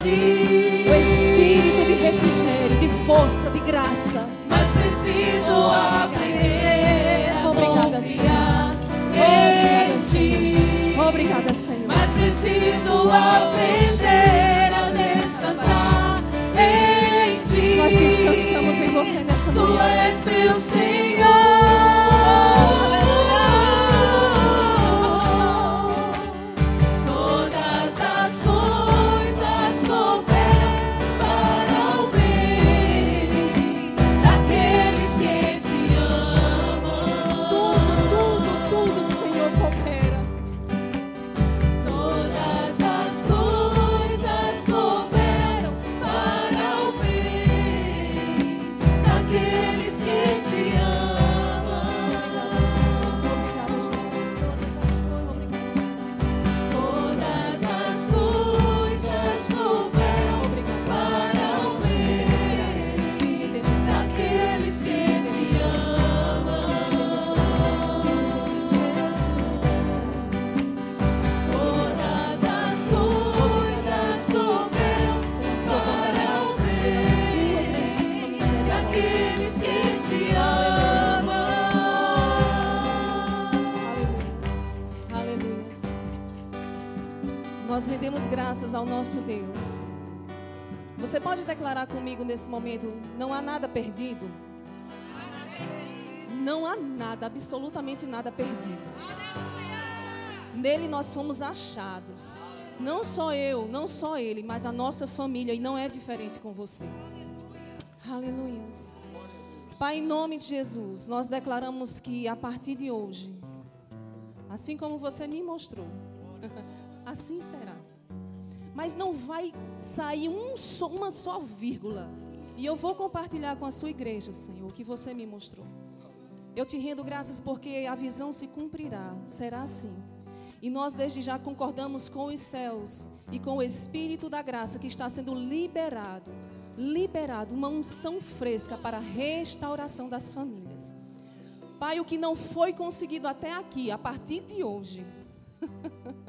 O espírito de refrigério, de força, de graça. Mas preciso aprender a Obrigada, confiar em ti. Obrigada, Senhor. Mas preciso aprender a descansar em ti. Nós descansamos em você nesta Tu manhã. és meu Senhor. Nós rendemos graças ao nosso Deus. Você pode declarar comigo nesse momento: não há nada perdido? Não há nada, absolutamente nada perdido. Nele nós fomos achados. Não só eu, não só ele, mas a nossa família, e não é diferente com você. Aleluia. Pai, em nome de Jesus, nós declaramos que a partir de hoje, assim como você me mostrou, assim será. Mas não vai sair um só- uma só vírgula. E eu vou compartilhar com a sua igreja, Senhor, o que você me mostrou. Eu te rendo graças porque a visão se cumprirá, será assim. E nós desde já concordamos com os céus e com o Espírito da graça que está sendo liberado, liberado, uma unção fresca para a restauração das famílias. Pai, o que não foi conseguido até aqui, a partir de hoje,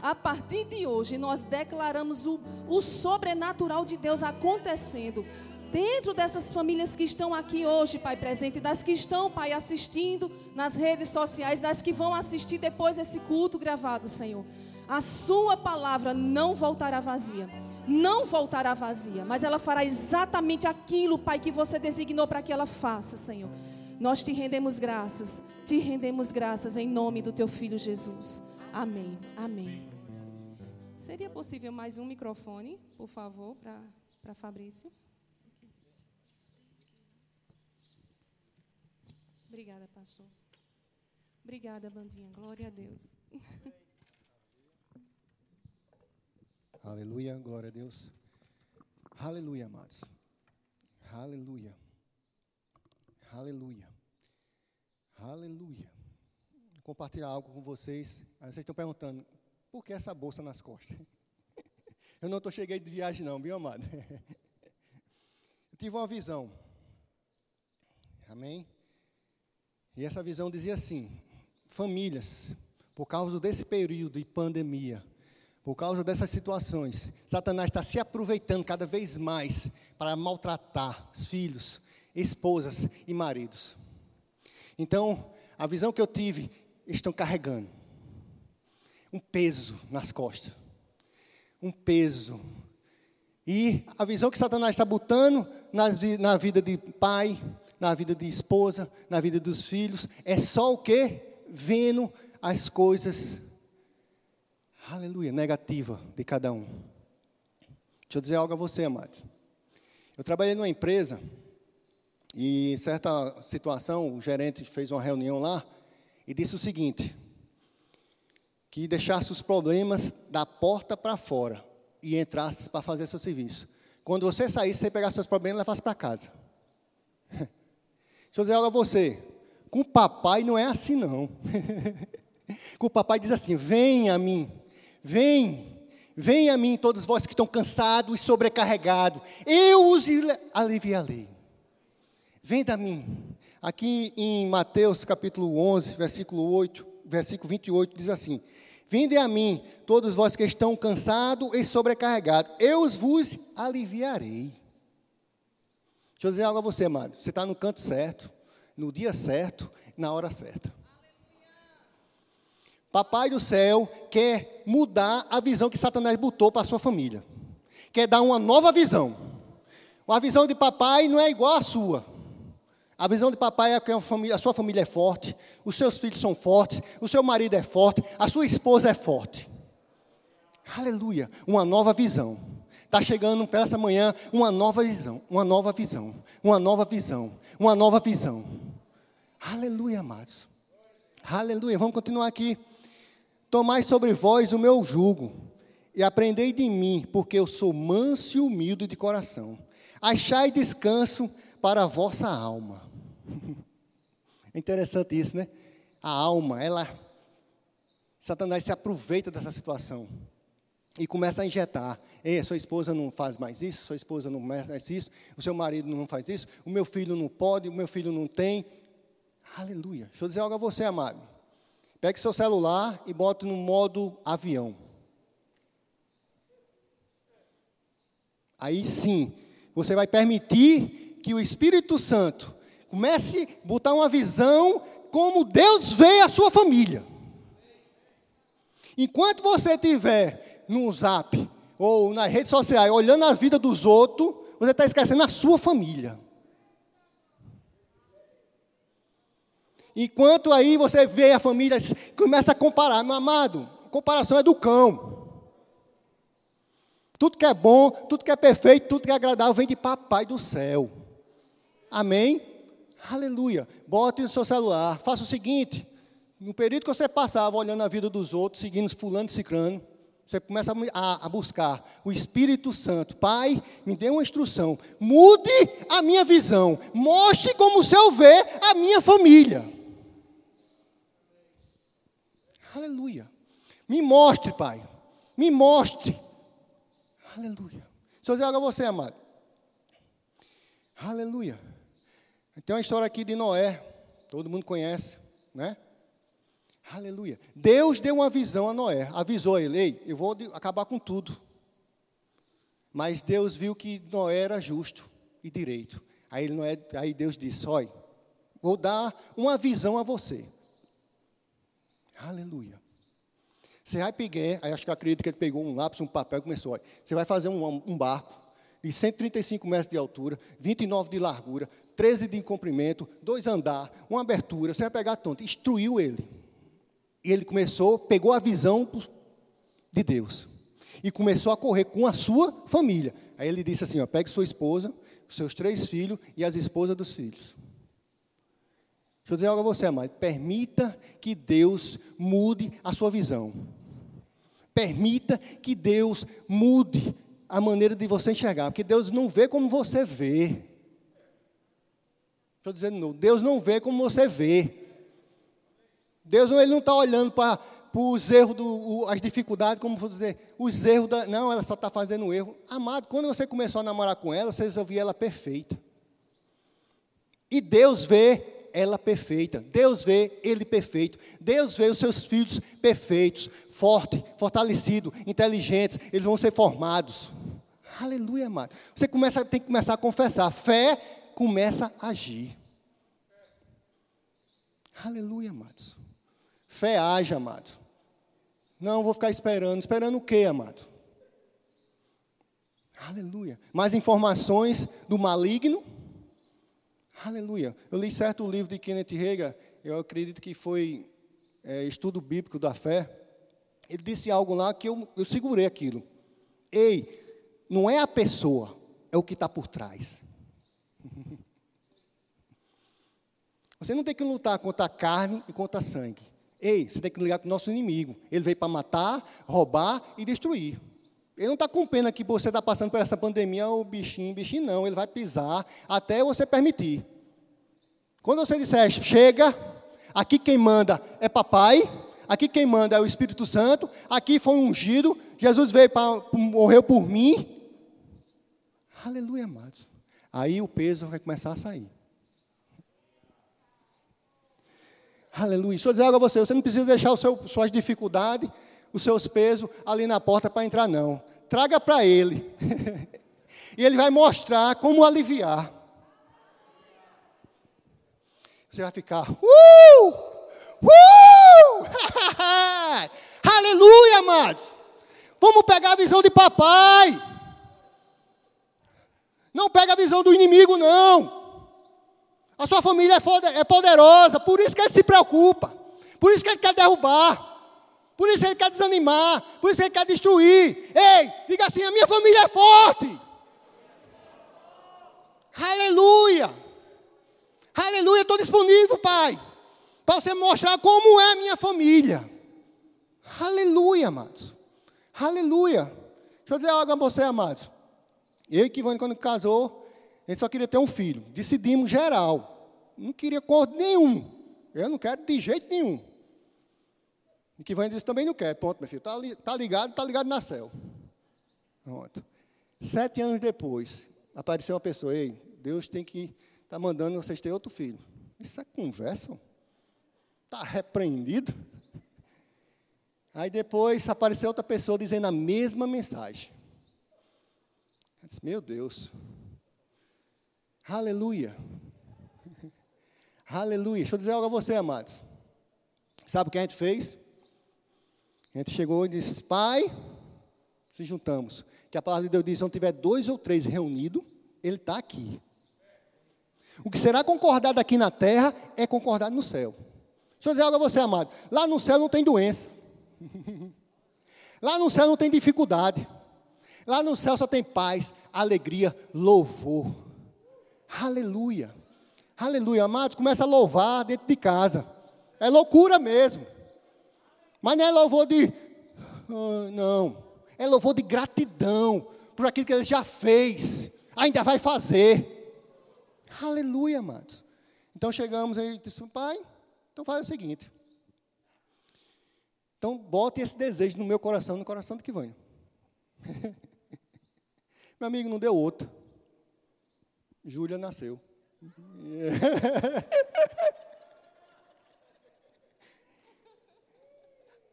a partir de hoje, nós declaramos o, o sobrenatural de Deus acontecendo dentro dessas famílias que estão aqui hoje, Pai presente, das que estão, Pai, assistindo nas redes sociais, das que vão assistir depois esse culto gravado, Senhor. A Sua palavra não voltará vazia, não voltará vazia, mas ela fará exatamente aquilo, Pai, que você designou para que ela faça, Senhor. Nós te rendemos graças, te rendemos graças em nome do Teu Filho Jesus. Amém, amém. Seria possível mais um microfone, por favor, para Fabrício? Obrigada, pastor. Obrigada, bandinha. Glória a Deus. Aleluia, glória a Deus. Aleluia, amados. Aleluia. Aleluia. Aleluia. Compartilhar algo com vocês. Aí vocês estão perguntando, por que essa bolsa nas costas? Eu não estou cheguei de viagem não, viu, amado? Eu tive uma visão. Amém? E essa visão dizia assim: famílias, por causa desse período de pandemia, por causa dessas situações, Satanás está se aproveitando cada vez mais para maltratar os filhos, esposas e maridos. Então, a visão que eu tive, estão carregando um peso nas costas. Um peso. E a visão que Satanás está botando nas na vida de pai, na vida de esposa, na vida dos filhos, é só o que? Vendo as coisas, aleluia, negativa de cada um. Deixa eu dizer algo a você, amado. Eu trabalhei numa empresa e em certa situação o gerente fez uma reunião lá e disse o seguinte: que deixasse os problemas da porta para fora e entrasse para fazer seu serviço. Quando você saísse, você pegasse seus problemas e levasse para casa. Deixa eu dizer algo a você. Com o papai não é assim, não. Com o papai diz assim: Vem a mim, vem, vem a mim, todos vós que estão cansados e sobrecarregados, eu os aliviarei. Vem a mim. Aqui em Mateus capítulo 11, versículo 8, versículo 28, diz assim: Vinde a mim, todos vós que estão cansados e sobrecarregados, eu vos aliviarei. Deixa eu dizer algo a você, amado. Você está no canto certo, no dia certo, na hora certa. Papai do céu quer mudar a visão que Satanás botou para a sua família. Quer dar uma nova visão. Uma visão de papai não é igual à sua. A visão de papai é que a, sua família é forte, os seus filhos são fortes, o seu marido é forte, a sua esposa é forte. Aleluia, uma nova visão. Está chegando para essa manhã uma nova visão, uma nova visão, uma nova visão, uma nova visão. Aleluia, amados. Aleluia. Vamos continuar aqui. Tomai sobre vós o meu jugo e aprendei de mim, porque eu sou manso e humilde de coração. Achai descanso para a vossa alma. É interessante isso, né? A alma, ela. Satanás se aproveita dessa situação e começa a injetar. Ei, sua esposa não faz mais isso, sua esposa não faz isso, o seu marido não faz isso, o meu filho não pode, o meu filho não tem. Aleluia. Deixa eu dizer algo a você, amado. Pegue seu celular e bote no modo avião. Aí sim, você vai permitir que o Espírito Santo Comece a botar uma visão como Deus vê a sua família. Enquanto você estiver no zap ou nas redes sociais olhando a vida dos outros, você está esquecendo a sua família. Enquanto aí você vê a família, começa a comparar, meu amado, comparação é do cão. Tudo que é bom, tudo que é perfeito, tudo que é agradável vem de papai do céu. Amém? Aleluia. Bote no seu celular. Faça o seguinte: no período que você passava olhando a vida dos outros, seguindo fulano e cicrano, você começa a, a, buscar o Espírito Santo. Pai, me dê uma instrução. Mude a minha visão. Mostre como o Senhor vê a minha família. Aleluia. Me mostre, Pai. Me mostre. Aleluia. Se eu dizer algo a você, amado. Aleluia. Tem uma história aqui de Noé, todo mundo conhece, né? Aleluia. Deus deu uma visão a Noé, avisou a ele: Ei, eu vou acabar com tudo. Mas Deus viu que Noé era justo e direito. Aí, Noé, aí Deus disse: Olha, vou dar uma visão a você. Aleluia. Você vai pegar, acho que acredito que ele pegou um lápis, um papel e começou: olha, Você vai fazer um, um barco de 135 metros de altura, 29 de largura, 13 de comprimento, dois andar, uma abertura, você vai pegar tonto, instruiu ele. E ele começou, pegou a visão de Deus. E começou a correr com a sua família. Aí ele disse assim: ó, pegue sua esposa, os seus três filhos e as esposas dos filhos. Deixa eu dizer algo a você, amado. Permita que Deus mude a sua visão. Permita que Deus mude a maneira de você enxergar, porque Deus não vê como você vê. Estou dizendo, não, Deus não vê como você vê. Deus ele não está olhando para os erros, do, as dificuldades, como vou dizer, os erros da. Não, ela só está fazendo erro. Amado, quando você começou a namorar com ela, você resolvia ela perfeita. E Deus vê ela perfeita. Deus vê ele perfeito. Deus vê os seus filhos perfeitos, fortes, fortalecidos, inteligentes. Eles vão ser formados. Aleluia, amado. Você começa, tem que começar a confessar. Fé começa a agir. Aleluia, amados. Fé age, amado. Não vou ficar esperando. Esperando o quê, amado? Aleluia. Mais informações do maligno? Aleluia. Eu li certo livro de Kenneth Reagan, eu acredito que foi é, Estudo Bíblico da Fé. Ele disse algo lá que eu, eu segurei aquilo. Ei, não é a pessoa, é o que está por trás. Você não tem que lutar contra a carne e contra sangue. Ei, você tem que ligar com o nosso inimigo. Ele veio para matar, roubar e destruir. Ele não está com pena que você está passando por essa pandemia, o bichinho, bichinho não. Ele vai pisar até você permitir. Quando você disser, chega, aqui quem manda é papai, aqui quem manda é o Espírito Santo, aqui foi ungido, Jesus veio para morreu por mim, Aleluia, amados. Aí o peso vai começar a sair. Aleluia. Deixa eu dizer algo a você: você não precisa deixar seu, suas dificuldades, os seus pesos ali na porta para entrar, não. Traga para ele. e ele vai mostrar como aliviar. Você vai ficar, uh! Uh! Aleluia, amados. Vamos pegar a visão de papai. Não pega a visão do inimigo, não. A sua família é, é poderosa, por isso que ele se preocupa. Por isso que ele quer derrubar. Por isso ele quer desanimar. Por isso ele quer destruir. Ei, diga assim: a minha família é forte. Aleluia. Aleluia, estou disponível, Pai. Para você mostrar como é a minha família. Aleluia, amados. Aleluia. Deixa eu dizer algo a você, amados. Eu e Kivane, quando casou, a gente só queria ter um filho. Decidimos geral. Não queria corte nenhum. Eu não quero de jeito nenhum. E Kivane disse, também não quer. Ponto, meu filho. Está tá ligado, está ligado na céu. Pronto. Sete anos depois, apareceu uma pessoa, ei, Deus tem que estar tá mandando vocês ter outro filho. Isso é conversa? Está repreendido? Aí depois apareceu outra pessoa dizendo a mesma mensagem. Eu disse, meu Deus. Aleluia. Aleluia. Deixa eu dizer algo a você, amados. Sabe o que a gente fez? A gente chegou e disse, Pai, se juntamos. Que a palavra de Deus diz, se não tiver dois ou três reunidos, Ele está aqui. O que será concordado aqui na terra é concordado no céu. Deixa eu dizer algo a você, amado. Lá no céu não tem doença. Lá no céu não tem dificuldade. Lá no céu só tem paz, alegria, louvor. Aleluia. Aleluia. Amados, começa a louvar dentro de casa. É loucura mesmo. Mas não é louvor de. Oh, não. É louvor de gratidão por aquilo que ele já fez. Ainda vai fazer. Aleluia, amados. Então chegamos aí e disse, pai, então faz o seguinte. Então, bote esse desejo no meu coração, no coração do que vem. meu amigo, não deu outro. Júlia nasceu.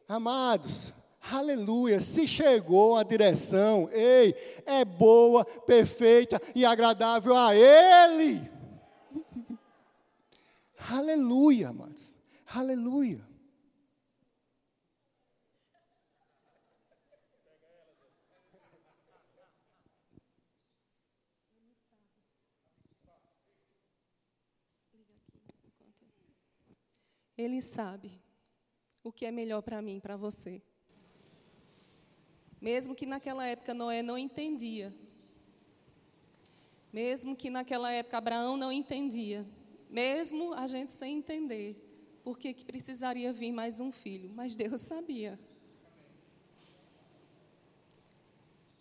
Amados, aleluia, se chegou a direção, ei, é boa, perfeita e agradável a Ele. aleluia, amados, aleluia. Ele sabe o que é melhor para mim, para você. Mesmo que naquela época Noé não entendia. Mesmo que naquela época Abraão não entendia. Mesmo a gente sem entender por que precisaria vir mais um filho. Mas Deus sabia.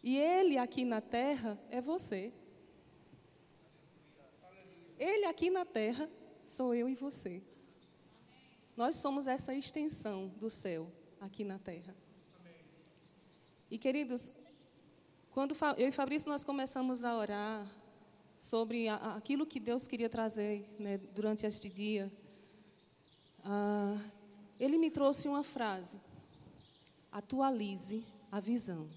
E Ele aqui na terra é você. Ele aqui na terra sou eu e você. Nós somos essa extensão do céu aqui na terra. E queridos, quando eu e Fabrício nós começamos a orar sobre aquilo que Deus queria trazer né, durante este dia, ah, ele me trouxe uma frase: atualize a visão.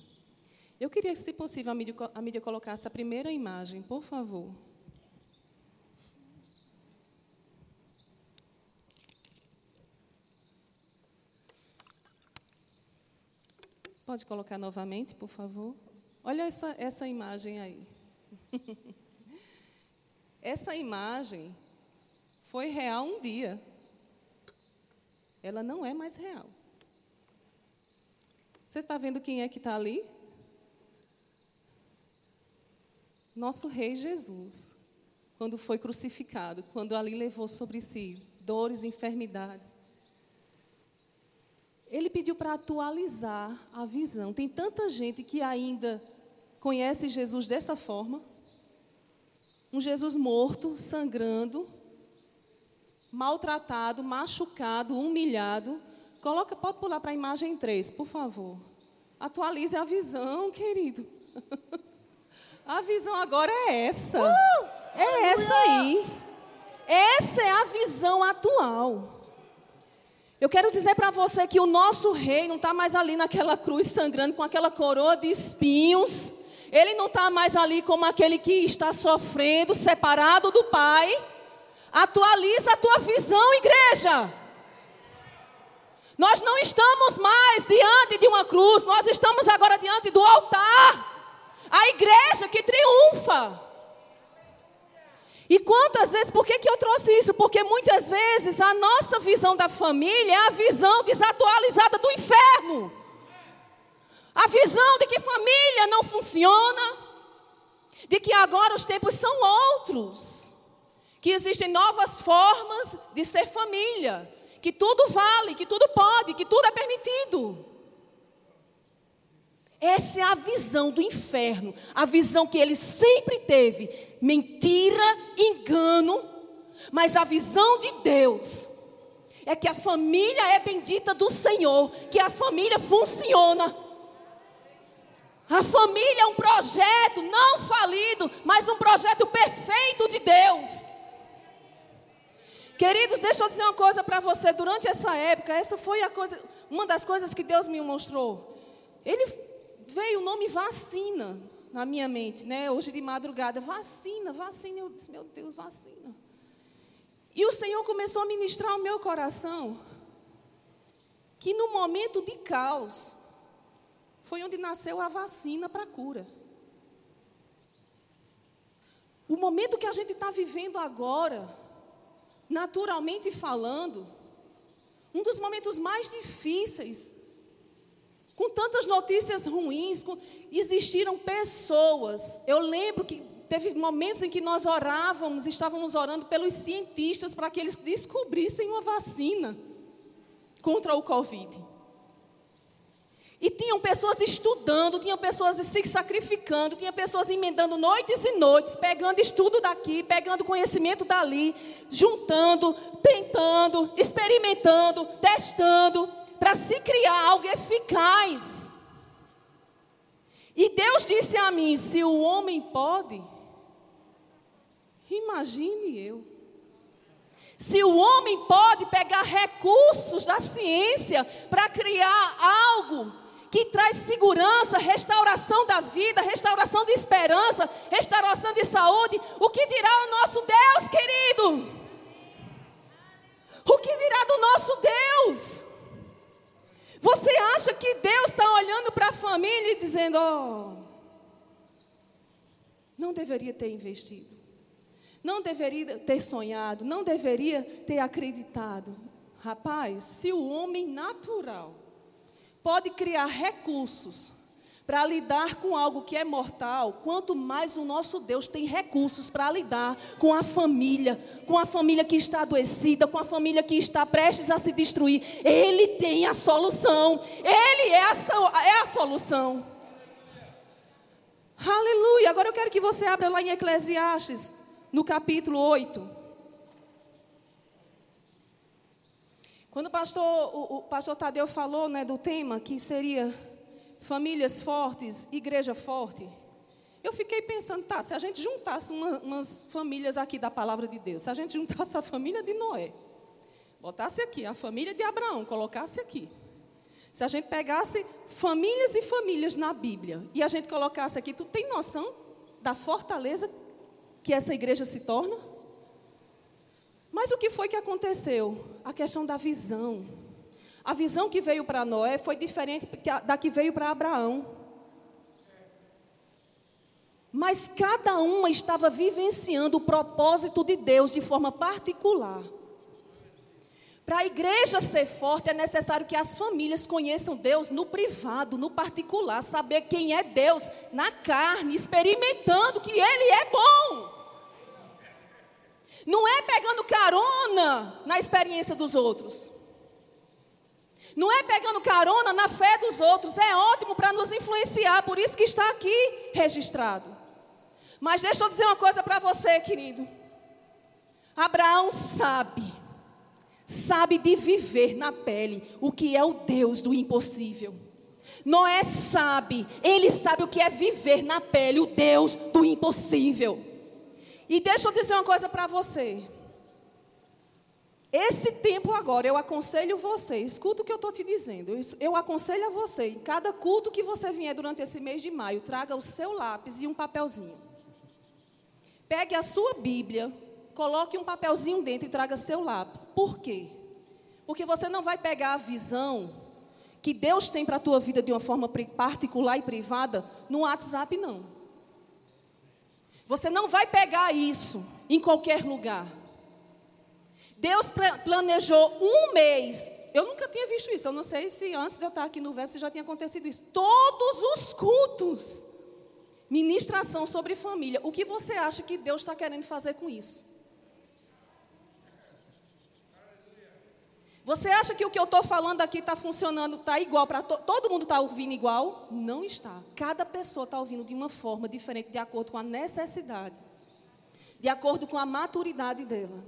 Eu queria, se possível, a mídia, a mídia colocasse a primeira imagem, por favor. Pode colocar novamente, por favor? Olha essa, essa imagem aí. essa imagem foi real um dia. Ela não é mais real. Você está vendo quem é que está ali? Nosso Rei Jesus, quando foi crucificado, quando ali levou sobre si dores, enfermidades, ele pediu para atualizar a visão. Tem tanta gente que ainda conhece Jesus dessa forma. Um Jesus morto, sangrando, maltratado, machucado, humilhado. Coloca, pode pular para a imagem 3, por favor. Atualize a visão, querido. a visão agora é essa. Uh, é essa aí. Essa é a visão atual. Eu quero dizer para você que o nosso rei não está mais ali naquela cruz sangrando com aquela coroa de espinhos. Ele não está mais ali como aquele que está sofrendo, separado do Pai. Atualiza a tua visão, igreja. Nós não estamos mais diante de uma cruz, nós estamos agora diante do altar. A igreja que triunfa. E quantas vezes, por que, que eu trouxe isso? Porque muitas vezes a nossa visão da família é a visão desatualizada do inferno. A visão de que família não funciona, de que agora os tempos são outros, que existem novas formas de ser família, que tudo vale, que tudo pode, que tudo é permitido. Essa é a visão do inferno, a visão que ele sempre teve: mentira, engano, mas a visão de Deus é que a família é bendita do Senhor, que a família funciona. A família é um projeto não falido, mas um projeto perfeito de Deus. Queridos, deixa eu dizer uma coisa para você. Durante essa época, essa foi a coisa, uma das coisas que Deus me mostrou. Ele veio o nome vacina na minha mente, né? Hoje de madrugada, vacina, vacina. Eu disse, meu Deus, vacina. E o Senhor começou a ministrar o meu coração que no momento de caos foi onde nasceu a vacina para a cura. O momento que a gente está vivendo agora, naturalmente falando, um dos momentos mais difíceis com tantas notícias ruins, com, existiram pessoas. Eu lembro que teve momentos em que nós orávamos, estávamos orando pelos cientistas para que eles descobrissem uma vacina contra o Covid. E tinham pessoas estudando, tinham pessoas se sacrificando, tinha pessoas emendando noites e noites, pegando estudo daqui, pegando conhecimento dali, juntando, tentando, experimentando, testando para se criar algo eficaz. E Deus disse a mim: se o homem pode, imagine eu. Se o homem pode pegar recursos da ciência para criar algo que traz segurança, restauração da vida, restauração de esperança, restauração de saúde, o que dirá o nosso Deus, querido? O que dirá do nosso Deus? Você acha que Deus está olhando para a família e dizendo: oh, não deveria ter investido, não deveria ter sonhado, não deveria ter acreditado. Rapaz, se o homem natural pode criar recursos para lidar com algo que é mortal, quanto mais o nosso Deus tem recursos para lidar com a família, com a família que está adoecida, com a família que está prestes a se destruir. Ele tem a solução. Ele é a, é a solução. Aleluia. Agora eu quero que você abra lá em Eclesiastes, no capítulo 8. Quando o pastor, o, o pastor Tadeu falou né, do tema que seria famílias fortes, igreja forte. Eu fiquei pensando, tá, se a gente juntasse uma, umas famílias aqui da palavra de Deus, se a gente juntasse a família de Noé, botasse aqui, a família de Abraão, colocasse aqui. Se a gente pegasse famílias e famílias na Bíblia e a gente colocasse aqui, tu tem noção da fortaleza que essa igreja se torna? Mas o que foi que aconteceu? A questão da visão. A visão que veio para Noé foi diferente da que veio para Abraão. Mas cada uma estava vivenciando o propósito de Deus de forma particular. Para a igreja ser forte, é necessário que as famílias conheçam Deus no privado, no particular, saber quem é Deus na carne, experimentando que Ele é bom. Não é pegando carona na experiência dos outros. Não é pegando carona na fé dos outros, é ótimo para nos influenciar, por isso que está aqui registrado. Mas deixa eu dizer uma coisa para você, querido. Abraão sabe, sabe de viver na pele o que é o Deus do impossível. Noé sabe, ele sabe o que é viver na pele o Deus do impossível. E deixa eu dizer uma coisa para você. Esse tempo agora, eu aconselho você, escuta o que eu estou te dizendo. Eu, eu aconselho a você, em cada culto que você vier durante esse mês de maio, traga o seu lápis e um papelzinho. Pegue a sua Bíblia, coloque um papelzinho dentro e traga seu lápis. Por quê? Porque você não vai pegar a visão que Deus tem para a tua vida de uma forma particular e privada no WhatsApp, não. Você não vai pegar isso em qualquer lugar. Deus planejou um mês. Eu nunca tinha visto isso. Eu não sei se antes de eu estar aqui no verbo se já tinha acontecido isso. Todos os cultos. Ministração sobre família. O que você acha que Deus está querendo fazer com isso? Você acha que o que eu estou falando aqui está funcionando, está igual para to todo mundo está ouvindo igual? Não está. Cada pessoa está ouvindo de uma forma diferente, de acordo com a necessidade, de acordo com a maturidade dela.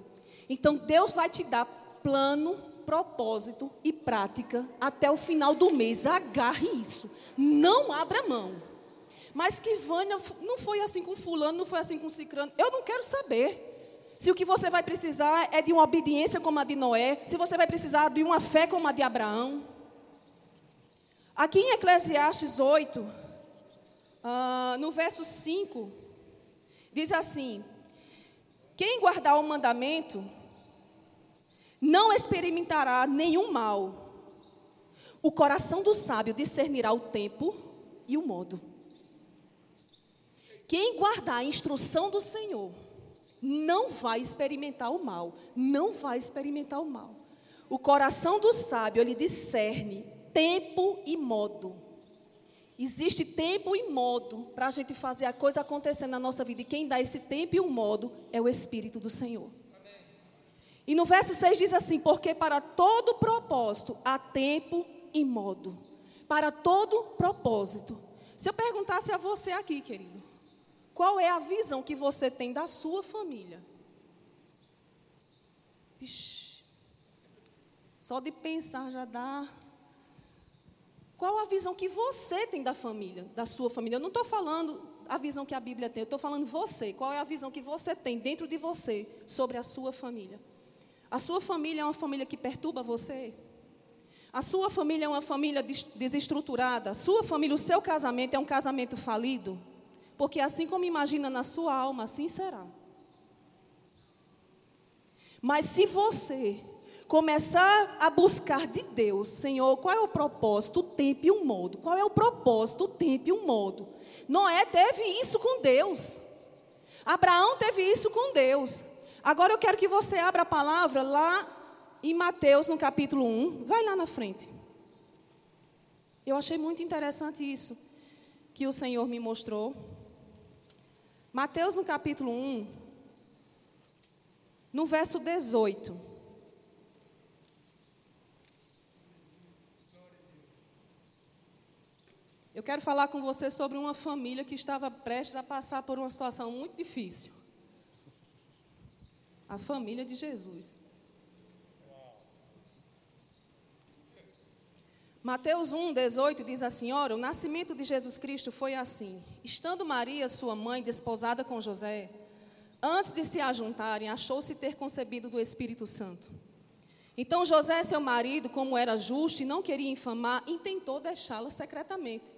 Então Deus vai te dar plano, propósito e prática até o final do mês. Agarre isso. Não abra mão. Mas que Vânia não foi assim com fulano, não foi assim com cicrano. Eu não quero saber. Se o que você vai precisar é de uma obediência como a de Noé, se você vai precisar de uma fé como a de Abraão. Aqui em Eclesiastes 8, uh, ah, no verso 5, diz assim: Quem guardar o mandamento não experimentará nenhum mal. O coração do sábio discernirá o tempo e o modo. Quem guardar a instrução do Senhor não vai experimentar o mal, não vai experimentar o mal. O coração do sábio, ele discerne tempo e modo. Existe tempo e modo para a gente fazer a coisa acontecer na nossa vida. E quem dá esse tempo e o modo é o Espírito do Senhor. E no verso 6 diz assim: Porque para todo propósito há tempo e modo. Para todo propósito. Se eu perguntasse a você aqui, querido, qual é a visão que você tem da sua família? Ixi, só de pensar já dá. Qual a visão que você tem da família, da sua família? Eu não estou falando a visão que a Bíblia tem, eu estou falando você. Qual é a visão que você tem dentro de você sobre a sua família? A sua família é uma família que perturba você? A sua família é uma família desestruturada? A sua família, o seu casamento é um casamento falido? Porque assim como imagina na sua alma, assim será. Mas se você começar a buscar de Deus, Senhor, qual é o propósito, o tempo e o modo? Qual é o propósito, o tempo e o modo? Noé teve isso com Deus. Abraão teve isso com Deus. Agora eu quero que você abra a palavra lá em Mateus, no capítulo 1. Vai lá na frente. Eu achei muito interessante isso que o Senhor me mostrou. Mateus no capítulo 1, no verso 18. Eu quero falar com você sobre uma família que estava prestes a passar por uma situação muito difícil. A família de Jesus. Mateus 1, 18 diz assim: Ora, o nascimento de Jesus Cristo foi assim. Estando Maria, sua mãe, desposada com José, antes de se ajuntarem, achou-se ter concebido do Espírito Santo. Então José, seu marido, como era justo e não queria infamar, intentou deixá-la secretamente.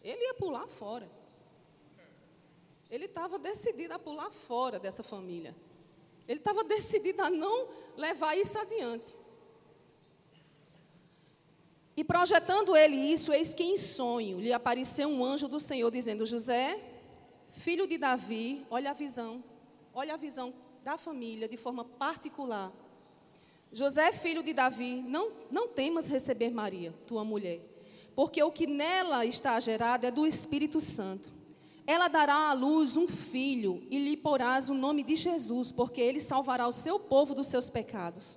Ele ia pular fora. Ele estava decidido a pular fora dessa família. Ele estava decidido a não levar isso adiante. E projetando ele isso, eis que em sonho lhe apareceu um anjo do Senhor dizendo: José, filho de Davi, olha a visão, olha a visão da família de forma particular. José, filho de Davi, não, não temas receber Maria, tua mulher, porque o que nela está gerado é do Espírito Santo. Ela dará à luz um filho e lhe porás o nome de Jesus, porque ele salvará o seu povo dos seus pecados.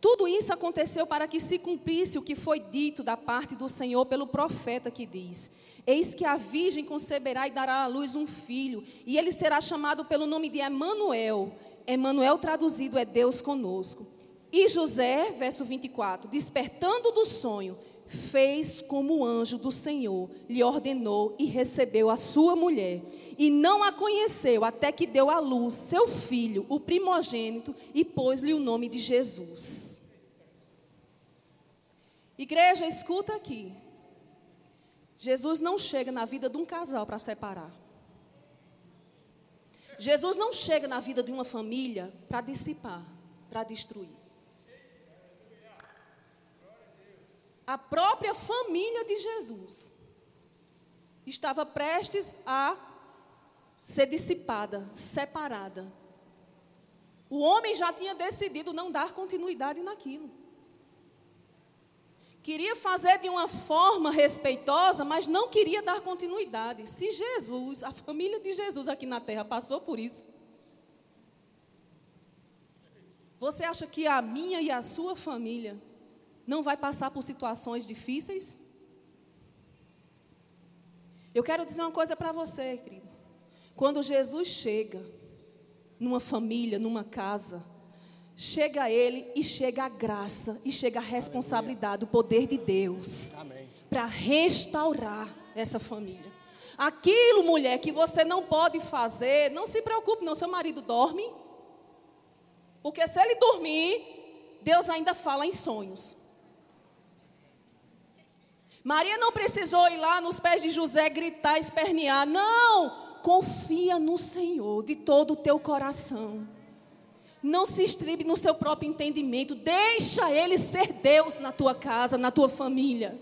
Tudo isso aconteceu para que se cumprisse o que foi dito da parte do Senhor pelo profeta que diz: Eis que a virgem conceberá e dará à luz um filho, e ele será chamado pelo nome de Emanuel. Emanuel traduzido é Deus conosco. E José, verso 24, despertando do sonho, fez como o anjo do Senhor lhe ordenou e recebeu a sua mulher. E não a conheceu até que deu à luz seu filho, o primogênito, e pôs-lhe o nome de Jesus. Igreja, escuta aqui. Jesus não chega na vida de um casal para separar. Jesus não chega na vida de uma família para dissipar, para destruir. A própria família de Jesus estava prestes a ser dissipada, separada. O homem já tinha decidido não dar continuidade naquilo. Queria fazer de uma forma respeitosa, mas não queria dar continuidade. Se Jesus, a família de Jesus aqui na terra passou por isso, você acha que a minha e a sua família não vai passar por situações difíceis? Eu quero dizer uma coisa para você, querido. Quando Jesus chega numa família, numa casa, chega a Ele e chega a graça, e chega a responsabilidade, o poder de Deus para restaurar essa família. Aquilo, mulher, que você não pode fazer, não se preocupe, não. Seu marido dorme. Porque se ele dormir, Deus ainda fala em sonhos. Maria não precisou ir lá nos pés de José gritar, espernear. Não! Confia no Senhor de todo o teu coração. Não se estribe no seu próprio entendimento. Deixa Ele ser Deus na tua casa, na tua família.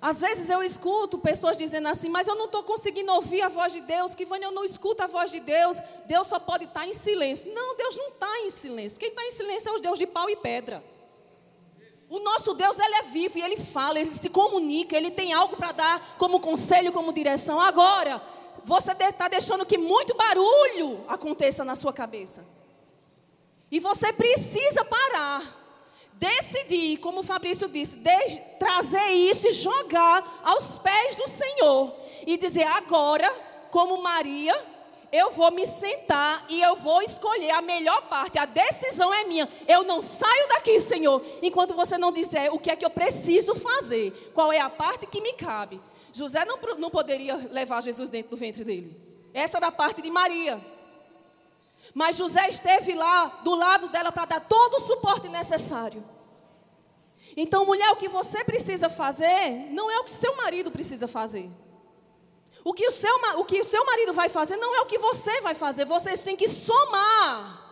Às vezes eu escuto pessoas dizendo assim, mas eu não estou conseguindo ouvir a voz de Deus. Que eu não escuto a voz de Deus. Deus só pode estar em silêncio. Não, Deus não está em silêncio. Quem está em silêncio é os Deus de pau e pedra. O nosso Deus, ele é vivo e ele fala, ele se comunica, ele tem algo para dar como conselho, como direção. Agora, você está deixando que muito barulho aconteça na sua cabeça. E você precisa parar, decidir, como o Fabrício disse, trazer isso e jogar aos pés do Senhor. E dizer: agora, como Maria, eu vou me sentar e eu vou escolher a melhor parte. A decisão é minha. Eu não saio daqui, Senhor, enquanto você não disser o que é que eu preciso fazer, qual é a parte que me cabe. José não, não poderia levar Jesus dentro do ventre dele. Essa era a parte de Maria. Mas José esteve lá do lado dela para dar todo o suporte necessário. Então, mulher, o que você precisa fazer não é o que seu marido precisa fazer. O que o seu, o que o seu marido vai fazer não é o que você vai fazer. Vocês têm que somar.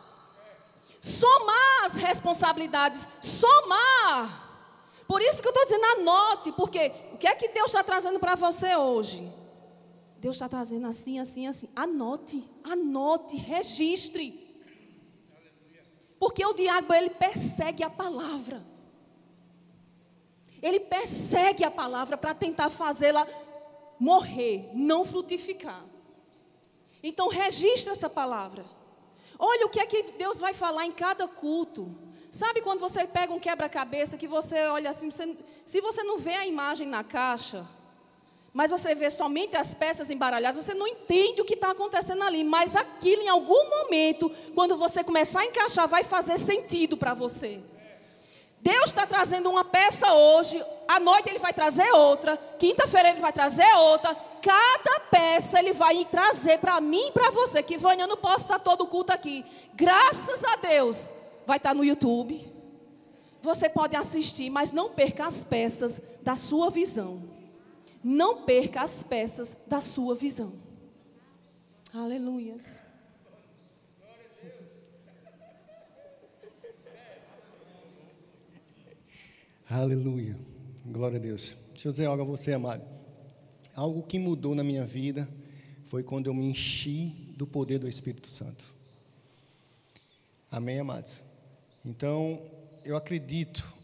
Somar as responsabilidades. Somar. Por isso que eu estou dizendo, anote, porque o que é que Deus está trazendo para você hoje? Deus está trazendo assim, assim, assim. Anote, anote, registre. Porque o diabo, ele persegue a palavra. Ele persegue a palavra para tentar fazê-la morrer, não frutificar. Então, registre essa palavra. Olha o que é que Deus vai falar em cada culto. Sabe quando você pega um quebra-cabeça que você olha assim, você, se você não vê a imagem na caixa, mas você vê somente as peças embaralhadas, você não entende o que está acontecendo ali. Mas aquilo, em algum momento, quando você começar a encaixar, vai fazer sentido para você. Deus está trazendo uma peça hoje, à noite ele vai trazer outra, quinta-feira ele vai trazer outra. Cada peça ele vai trazer para mim e para você. Que Vânia, eu não posso estar todo o culto aqui. Graças a Deus, vai estar no YouTube. Você pode assistir, mas não perca as peças da sua visão. Não perca as peças da sua visão. Aleluias. Aleluia. Glória a Deus. Deixa eu dizer algo a você, amado. Algo que mudou na minha vida foi quando eu me enchi do poder do Espírito Santo. Amém, amados? Então, eu acredito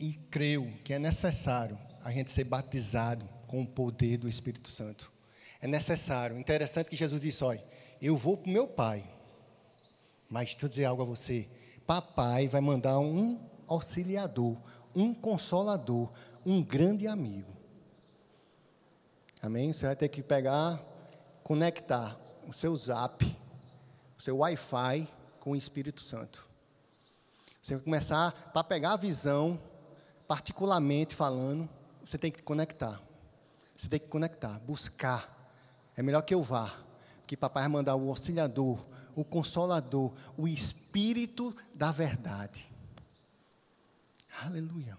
e creio que é necessário a gente ser batizado com o poder do Espírito Santo. É necessário. Interessante que Jesus disse: olha, eu vou para o meu pai. Mas deixa eu dizer algo a você. Papai vai mandar um auxiliador, um consolador, um grande amigo. Amém? Você vai ter que pegar, conectar o seu zap, o seu Wi-Fi com o Espírito Santo. Você vai começar, para pegar a visão, particularmente falando, você tem que conectar. Você tem que conectar, buscar. É melhor que eu vá, que papai vai mandar o auxiliador, o consolador, o espírito da verdade. Aleluia.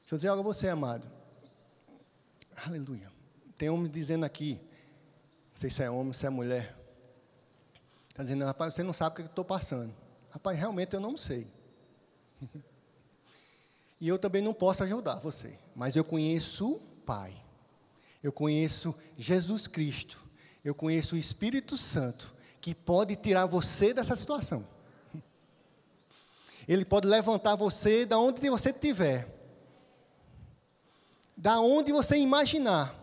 Deixa eu dizer algo a você, amado. Aleluia. Tem homem dizendo aqui, não sei se é homem, se é mulher. Está dizendo, rapaz, você não sabe o que estou passando. Rapaz, realmente eu não sei. e eu também não posso ajudar você. Mas eu conheço o Pai. Eu conheço Jesus Cristo. Eu conheço o Espírito Santo, que pode tirar você dessa situação. Ele pode levantar você da onde você estiver. Da onde você imaginar.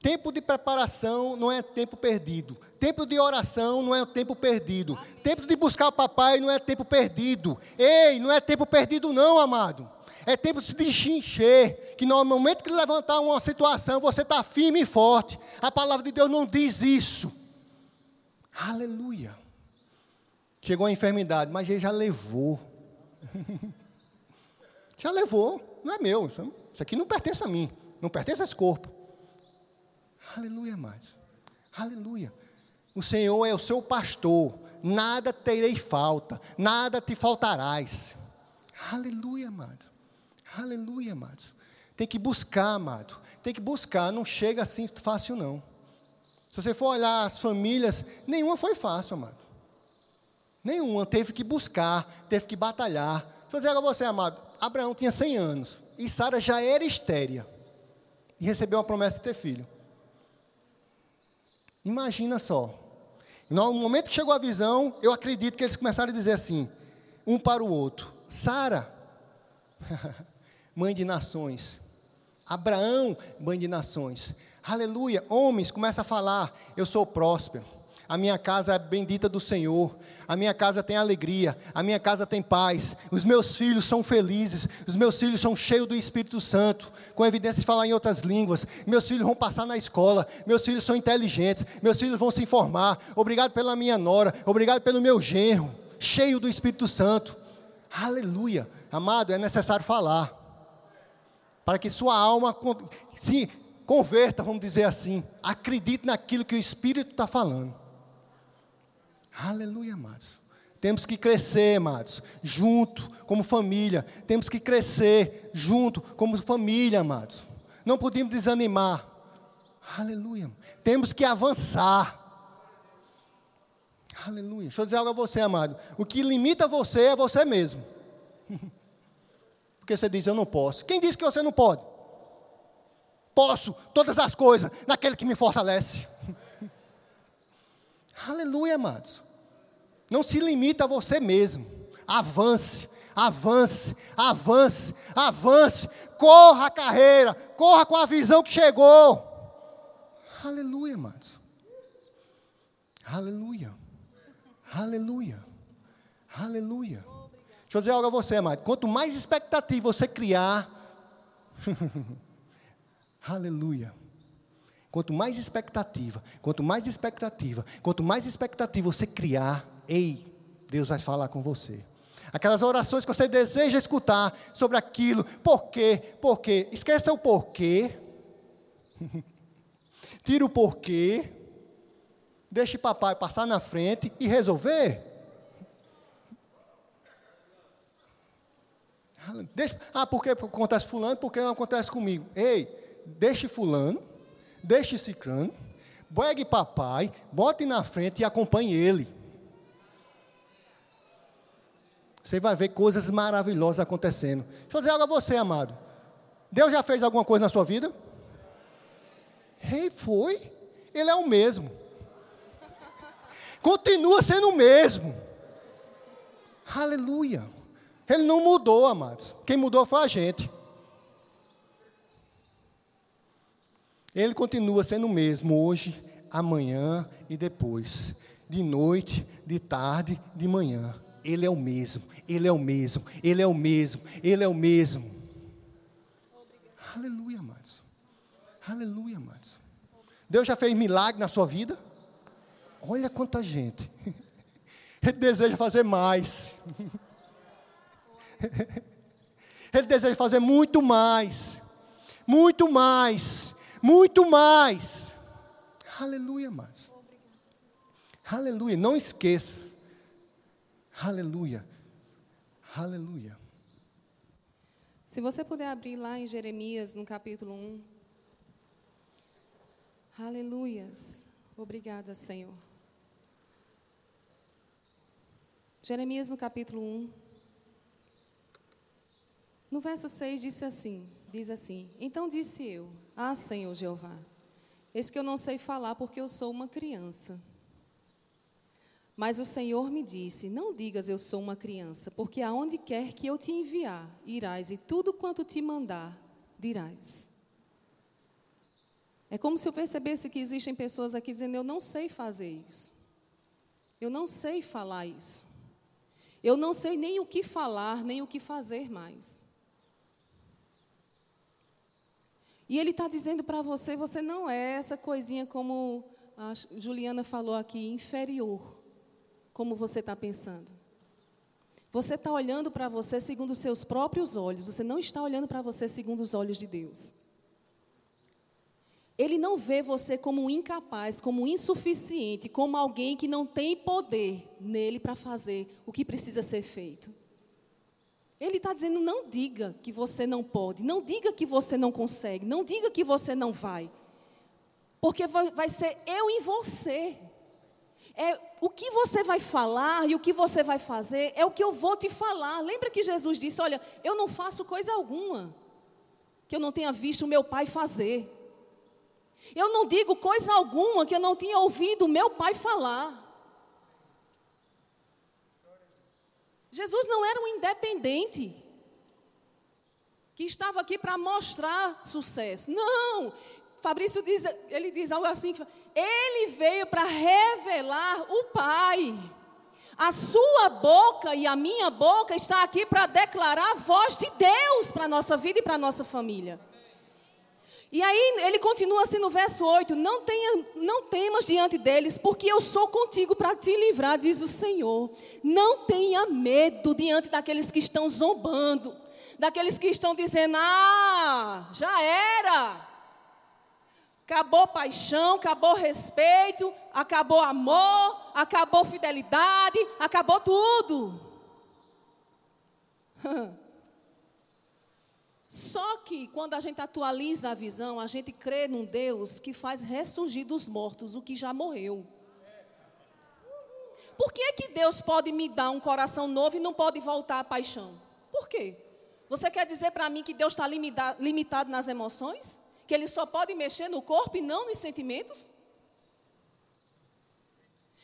Tempo de preparação não é tempo perdido. Tempo de oração não é tempo perdido. Tempo de buscar o papai não é tempo perdido. Ei, não é tempo perdido não, amado. É tempo de se encher. Que no momento que levantar uma situação, você está firme e forte. A palavra de Deus não diz isso. Aleluia. Chegou a enfermidade, mas ele já levou. já levou. Não é meu. Isso aqui não pertence a mim. Não pertence a esse corpo. Aleluia, amados. Aleluia. O Senhor é o seu pastor. Nada terei falta. Nada te faltarás. Aleluia, amado. Aleluia, amados. Tem que buscar, amado. Tem que buscar. Não chega assim fácil, não. Se você for olhar as famílias, nenhuma foi fácil, amado. Nenhuma. Teve que buscar, teve que batalhar. Deixa eu dizer a você, amado. Abraão tinha 100 anos. E Sara já era estéria. E recebeu uma promessa de ter filho. Imagina só. No momento que chegou a visão, eu acredito que eles começaram a dizer assim, um para o outro: Sara, mãe de nações. Abraão, mãe de nações. Aleluia. Homens, começa a falar: Eu sou próspero a minha casa é bendita do Senhor, a minha casa tem alegria, a minha casa tem paz, os meus filhos são felizes, os meus filhos são cheios do Espírito Santo, com evidência de falar em outras línguas, meus filhos vão passar na escola, meus filhos são inteligentes, meus filhos vão se informar, obrigado pela minha nora, obrigado pelo meu genro, cheio do Espírito Santo, aleluia, amado, é necessário falar, para que sua alma se converta, vamos dizer assim, acredite naquilo que o Espírito está falando. Aleluia, amados. Temos que crescer, amados, junto, como família. Temos que crescer junto, como família, amados. Não podemos desanimar. Aleluia. Temos que avançar. Aleluia. Deixa eu dizer algo a você, amado. O que limita você é você mesmo. Porque você diz, eu não posso. Quem disse que você não pode? Posso todas as coisas naquele que me fortalece. Aleluia, amados. Não se limita a você mesmo. Avance, avance, avance, avance. Corra a carreira, corra com a visão que chegou. Aleluia, amados. Aleluia. Aleluia. Aleluia. Deixa eu dizer algo a você, amado. Quanto mais expectativa você criar, aleluia. Quanto mais expectativa, quanto mais expectativa, quanto mais expectativa você criar, Ei, Deus vai falar com você. Aquelas orações que você deseja escutar sobre aquilo. Por quê? Por quê? Esqueça o porquê. Tira o porquê. Deixe papai passar na frente e resolver. Deixa, ah, porque acontece fulano, porque não acontece comigo. Ei, deixe fulano, deixe ciclano, pegue papai, bote na frente e acompanhe ele. Você vai ver coisas maravilhosas acontecendo. Deixa eu dizer algo a você, amado. Deus já fez alguma coisa na sua vida? Rei foi. Ele é o mesmo. Continua sendo o mesmo. Aleluia. Ele não mudou, amados. Quem mudou foi a gente. Ele continua sendo o mesmo hoje, amanhã e depois. De noite, de tarde, de manhã. Ele é o mesmo, Ele é o mesmo, Ele é o mesmo, Ele é o mesmo. Aleluia, amados. Aleluia, amados. Deus já fez milagre na sua vida? Olha quanta gente. Ele deseja fazer mais. Ele deseja fazer muito mais. Muito mais. Muito mais. Aleluia, mas. Aleluia. Não esqueça. Aleluia. Aleluia. Se você puder abrir lá em Jeremias, no capítulo 1. Aleluias. Obrigada, Senhor. Jeremias, no capítulo 1. No verso 6 disse assim, diz assim: Então disse eu: Ah, Senhor Jeová, eis que eu não sei falar porque eu sou uma criança. Mas o Senhor me disse: Não digas eu sou uma criança, porque aonde quer que eu te enviar, irás, e tudo quanto te mandar, dirás. É como se eu percebesse que existem pessoas aqui dizendo: Eu não sei fazer isso. Eu não sei falar isso. Eu não sei nem o que falar, nem o que fazer mais. E ele está dizendo para você: você não é essa coisinha como a Juliana falou aqui, inferior como você está pensando. Você está olhando para você segundo os seus próprios olhos, você não está olhando para você segundo os olhos de Deus. Ele não vê você como incapaz, como insuficiente, como alguém que não tem poder nele para fazer o que precisa ser feito. Ele está dizendo: não diga que você não pode, não diga que você não consegue, não diga que você não vai, porque vai, ser eu em você é o que você vai falar e o que você vai fazer é o que eu vou te falar. Lembra que Jesus disse: Olha, eu não faço coisa alguma que eu não tenha visto o meu pai fazer. Eu não digo coisa alguma que eu não tenha ouvido o meu pai falar. Jesus não era um independente que estava aqui para mostrar sucesso. Não, Fabrício diz, ele diz algo assim: ele veio para revelar o Pai. A sua boca e a minha boca está aqui para declarar a voz de Deus para a nossa vida e para a nossa família. E aí ele continua assim no verso 8: não, tenha, não temas diante deles, porque eu sou contigo para te livrar, diz o Senhor. Não tenha medo diante daqueles que estão zombando, daqueles que estão dizendo: ah, já era. Acabou paixão, acabou respeito, acabou amor, acabou fidelidade, acabou tudo. Só que quando a gente atualiza a visão, a gente crê num Deus que faz ressurgir dos mortos o que já morreu. Por que, que Deus pode me dar um coração novo e não pode voltar à paixão? Por quê? Você quer dizer para mim que Deus está limitado nas emoções? Que ele só pode mexer no corpo e não nos sentimentos?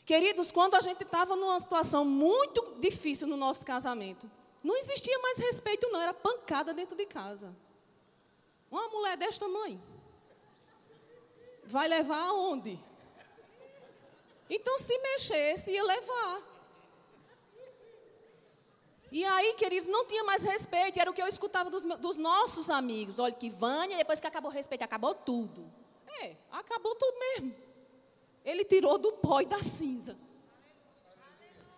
Queridos, quando a gente estava numa situação muito difícil no nosso casamento, não existia mais respeito, não, era pancada dentro de casa. Uma mulher deste tamanho vai levar aonde? Então, se mexesse, ia levar. E aí, queridos, não tinha mais respeito. Era o que eu escutava dos, dos nossos amigos. Olha, que Vânia, depois que acabou o respeito, acabou tudo. É, acabou tudo mesmo. Ele tirou do pó e da cinza.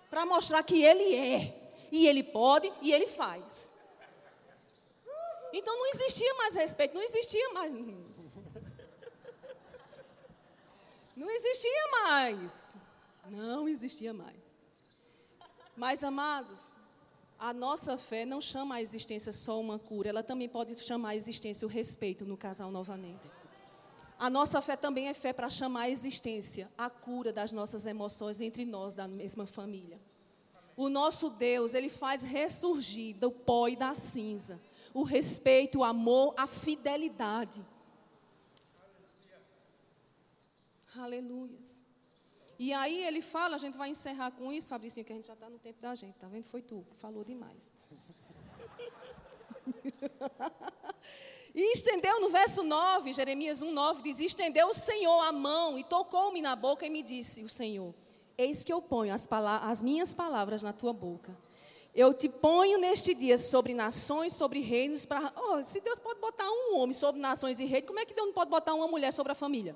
Para mostrar que ele é. E ele pode e ele faz. Então não existia mais respeito, não existia mais. Não existia mais. Não existia mais. Mas, amados, a nossa fé não chama a existência só uma cura, ela também pode chamar a existência o respeito no casal novamente. A nossa fé também é fé para chamar a existência a cura das nossas emoções entre nós da mesma família. O nosso Deus, ele faz ressurgir do pó e da cinza o respeito, o amor, a fidelidade. Aleluia. E aí ele fala, a gente vai encerrar com isso, Fabricinho, que a gente já está no tempo da gente, tá vendo? Foi tu falou demais. e estendeu no verso 9, Jeremias 1, 9, diz: Estendeu o Senhor a mão e tocou-me na boca e me disse: O Senhor, eis que eu ponho as, as minhas palavras na tua boca. Eu te ponho neste dia sobre nações, sobre reinos. Pra... Oh, se Deus pode botar um homem sobre nações e reinos, como é que Deus não pode botar uma mulher sobre a família?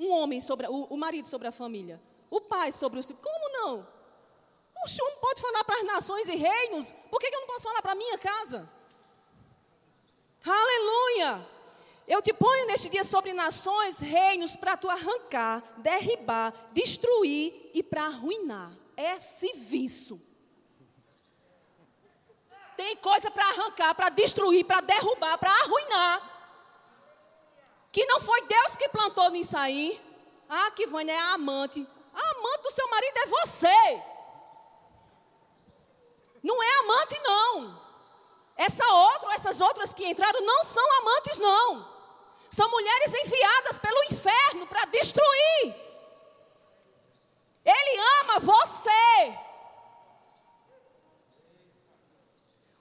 Um homem sobre o, o marido sobre a família? O pai sobre os filhos. Como não? O chumbo pode falar para as nações e reinos, por que, que eu não posso falar para a minha casa? Aleluia! Eu te ponho neste dia sobre nações, reinos, para tu arrancar, derribar, destruir e para arruinar. É serviço. Tem coisa para arrancar, para destruir, para derrubar, para arruinar. Que não foi Deus que plantou nisso aí. Ah, que Vânia é a amante. A amante do seu marido é você. Não é amante, não. Essa outra, essas outras que entraram não são amantes, não. São mulheres enviadas pelo inferno para destruir. Ele ama você.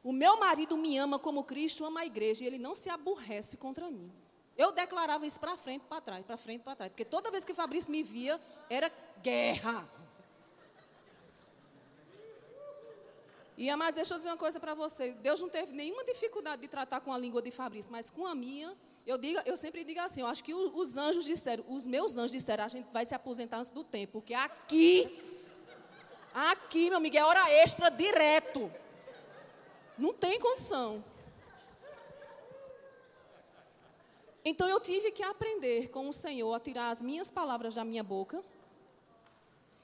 O meu marido me ama como Cristo ama a igreja e ele não se aborrece contra mim. Eu declarava isso para frente, para trás, para frente, para trás, porque toda vez que Fabrício me via era guerra. E amado, deixa eu dizer uma coisa para você. Deus não teve nenhuma dificuldade de tratar com a língua de Fabrício, mas com a minha, eu, digo, eu sempre digo assim, eu acho que os anjos disseram, os meus anjos disseram, a gente vai se aposentar antes do tempo, porque aqui, aqui, meu amigo, é hora extra direto. Não tem condição. Então eu tive que aprender com o Senhor a tirar as minhas palavras da minha boca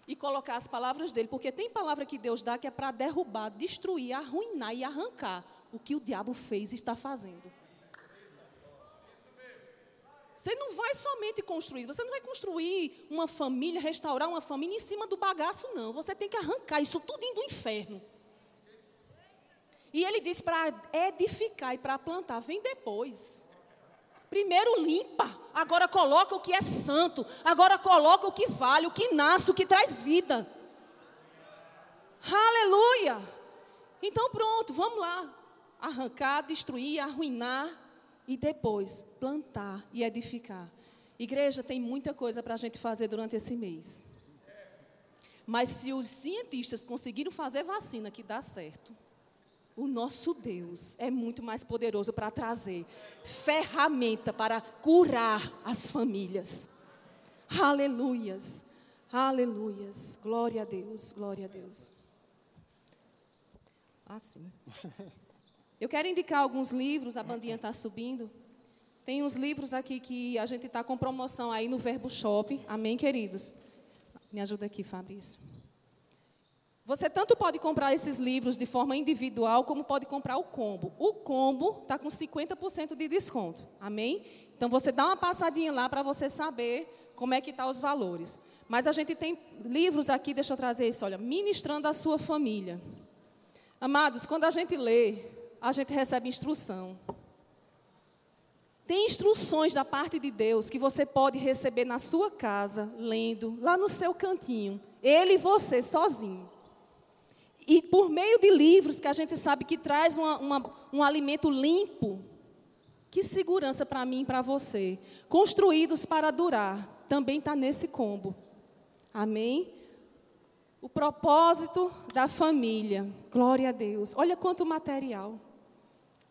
e colocar as palavras dele, porque tem palavra que Deus dá que é para derrubar, destruir, arruinar e arrancar o que o diabo fez e está fazendo. Você não vai somente construir, você não vai construir uma família, restaurar uma família em cima do bagaço, não. Você tem que arrancar isso tudo do inferno. E ele disse para edificar e para plantar, vem depois. Primeiro limpa, agora coloca o que é santo, agora coloca o que vale, o que nasce, o que traz vida. Aleluia! Então pronto, vamos lá. Arrancar, destruir, arruinar e depois plantar e edificar. Igreja, tem muita coisa para a gente fazer durante esse mês. Mas se os cientistas conseguiram fazer vacina que dá certo, o nosso Deus é muito mais poderoso para trazer ferramenta para curar as famílias. Aleluias, aleluias. Glória a Deus, glória a Deus. Assim. Eu quero indicar alguns livros, a bandinha está subindo. Tem uns livros aqui que a gente está com promoção aí no Verbo Shop. Amém, queridos? Me ajuda aqui, Fabrício. Você tanto pode comprar esses livros de forma individual, como pode comprar o combo. O combo está com 50% de desconto. Amém? Então você dá uma passadinha lá para você saber como é que estão tá os valores. Mas a gente tem livros aqui, deixa eu trazer isso, olha, ministrando a sua família. Amados, quando a gente lê, a gente recebe instrução. Tem instruções da parte de Deus que você pode receber na sua casa, lendo, lá no seu cantinho. Ele e você, sozinho. E por meio de livros que a gente sabe que traz uma, uma, um alimento limpo, que segurança para mim e para você. Construídos para durar, também está nesse combo. Amém? O propósito da família. Glória a Deus. Olha quanto material.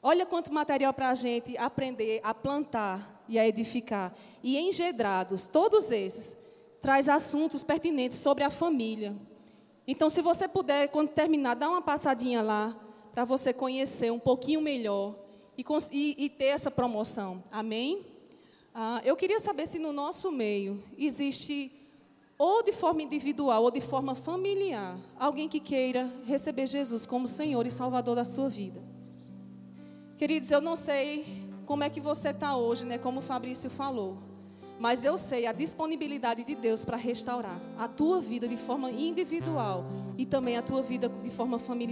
Olha quanto material para a gente aprender a plantar e a edificar. E engedrados, todos esses, traz assuntos pertinentes sobre a família. Então, se você puder, quando terminar, dar uma passadinha lá, para você conhecer um pouquinho melhor e, e, e ter essa promoção. Amém? Ah, eu queria saber se no nosso meio existe, ou de forma individual, ou de forma familiar, alguém que queira receber Jesus como Senhor e Salvador da sua vida. Queridos, eu não sei como é que você está hoje, né? Como o Fabrício falou. Mas eu sei a disponibilidade de Deus para restaurar a tua vida de forma individual e também a tua vida de forma familiar.